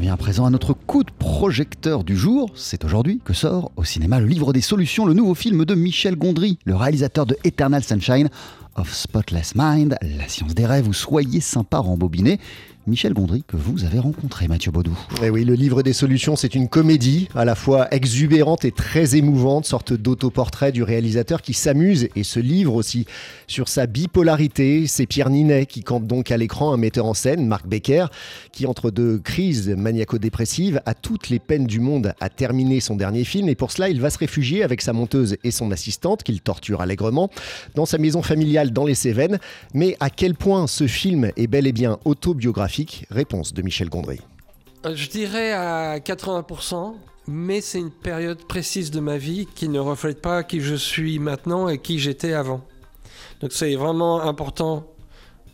vient à présent à notre coup de projecteur du jour. C'est aujourd'hui que sort au cinéma Le Livre des Solutions, le nouveau film de Michel Gondry, le réalisateur de Eternal Sunshine of Spotless Mind, La science des rêves ou Soyez sympa rembobiné. Michel Gondry que vous avez rencontré, Mathieu Baudou. Et eh oui, le livre des solutions, c'est une comédie à la fois exubérante et très émouvante, sorte d'autoportrait du réalisateur qui s'amuse et se livre aussi sur sa bipolarité. C'est Pierre Ninet qui campe donc à l'écran un metteur en scène, Marc Becker, qui entre deux crises maniaco-dépressives a toutes les peines du monde à terminer son dernier film et pour cela, il va se réfugier avec sa monteuse et son assistante qu'il torture allègrement dans sa maison familiale dans les Cévennes. Mais à quel point ce film est bel et bien autobiographique Réponse de Michel Gondry. Euh, je dirais à 80%, mais c'est une période précise de ma vie qui ne reflète pas qui je suis maintenant et qui j'étais avant. Donc c'est vraiment important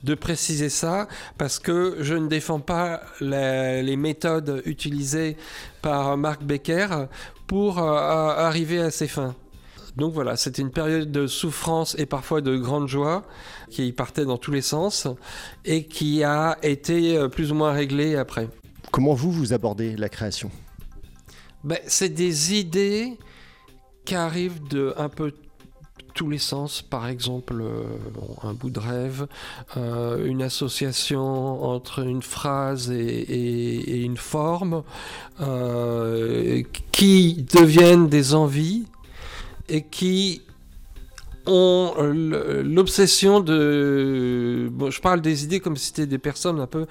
de préciser ça parce que je ne défends pas les, méthodes utilisées par Marc Becker pour euh, arriver à ses fins. Donc voilà, c'était une période de souffrance et parfois de grande joie qui partait dans tous les sens et qui a été euh, plus ou moins réglée après. Comment vous, vous abordez la création? Ben, C'est des idées qui arrivent de un peu tous les sens, par exemple euh, un bout de rêve, euh, une association entre une phrase et, une forme, qui deviennent des envies et qui ont l'obsession de... Bon, je parle des idées comme si c'était des personnes un peu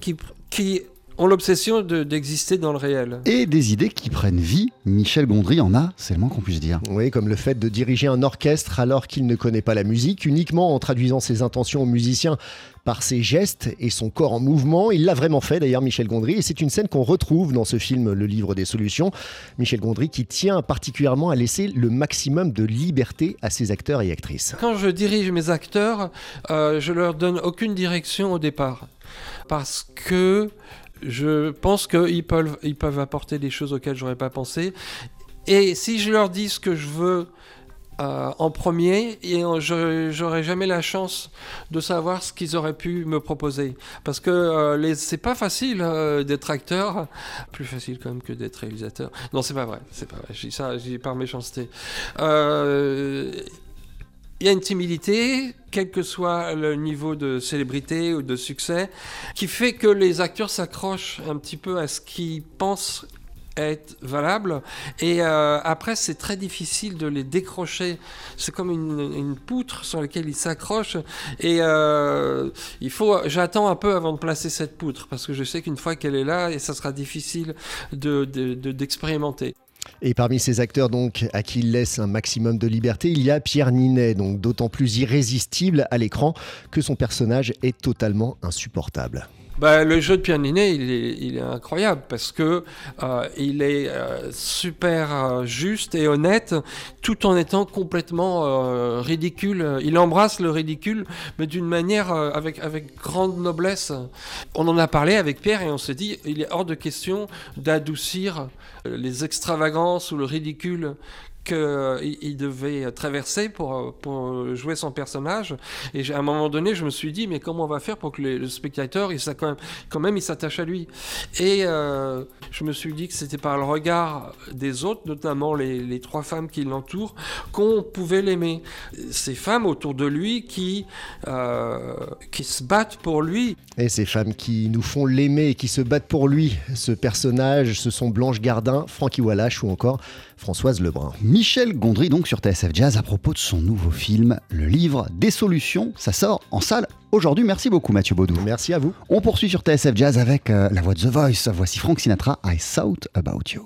qui, qui, ont l'obsession d'exister dans le réel. Et des idées qui prennent vie. Michel Gondry en a, c'est le moins qu'on puisse dire. Oui, comme le fait de diriger un orchestre alors qu'il ne connaît pas la musique, uniquement en traduisant ses intentions aux musiciens par ses gestes et son corps en mouvement. Il l'a vraiment fait d'ailleurs, Michel Gondry, et c'est une scène qu'on retrouve dans ce film Le Livre des Solutions. Michel Gondry qui tient particulièrement à laisser le maximum de liberté à ses acteurs et actrices. Quand je dirige mes acteurs, euh, je leur donne aucune direction au départ. Parce que je pense qu'ils peuvent, ils peuvent apporter des choses auxquelles j'aurais pas pensé. Et si je leur dis ce que je veux euh, en premier, et j'aurais jamais la chance de savoir ce qu'ils auraient pu me proposer. Parce que euh, c'est pas facile euh, d'être acteur, plus facile quand même que d'être réalisateur. Non, c'est pas vrai, c'est pas vrai. Je dis ça, par méchanceté. Il y a une timidité, quel que soit le niveau de célébrité ou de succès, qui fait que les acteurs s'accrochent un petit peu à ce qu'ils pensent être valable. Et euh, après c'est très difficile de les décrocher. C'est comme une, poutre sur laquelle ils s'accrochent. Et euh, il faut j'attends un peu avant de placer cette poutre parce que je sais qu'une fois qu'elle est là et ça sera difficile de d'expérimenter et parmi ces acteurs donc à qui il laisse un maximum de liberté, il y a Pierre Ninet, donc d'autant plus irrésistible à l'écran que son personnage est totalement insupportable. Bah, le jeu de Pierre Ninet, il est, incroyable parce que euh, il est euh, super euh, juste et honnête, tout en étant complètement ridicule. Il embrasse le ridicule, mais d'une manière avec avec grande noblesse. On en a parlé avec Pierre et on s'est dit, il est hors de question d'adoucir les extravagances ou le ridicule qu'il devait traverser pour, pour jouer son personnage. Et à un moment donné, je me suis dit, mais comment on va faire pour que le spectateur, il, quand, même, quand même, il s'attache à lui? Et euh, je me suis dit que c'était par le regard des autres, notamment les, trois femmes qui l'entourent, qu'on pouvait l'aimer. Ces femmes autour de lui qui, euh, qui se battent pour lui. Et ces femmes qui nous font l'aimer et qui se battent pour lui. Ce personnage, ce sont Blanche Gardin, Francky Wallace ou encore Françoise Lebrun. Michel Gondry donc sur TSF Jazz à propos de son nouveau film, Le Livre des Solutions. Ça sort en salle aujourd'hui. Merci beaucoup Mathieu Baudou. Merci à vous. On poursuit sur TSF Jazz avec euh, la voix de The Voice. Voici Frank Sinatra, I Thought About You.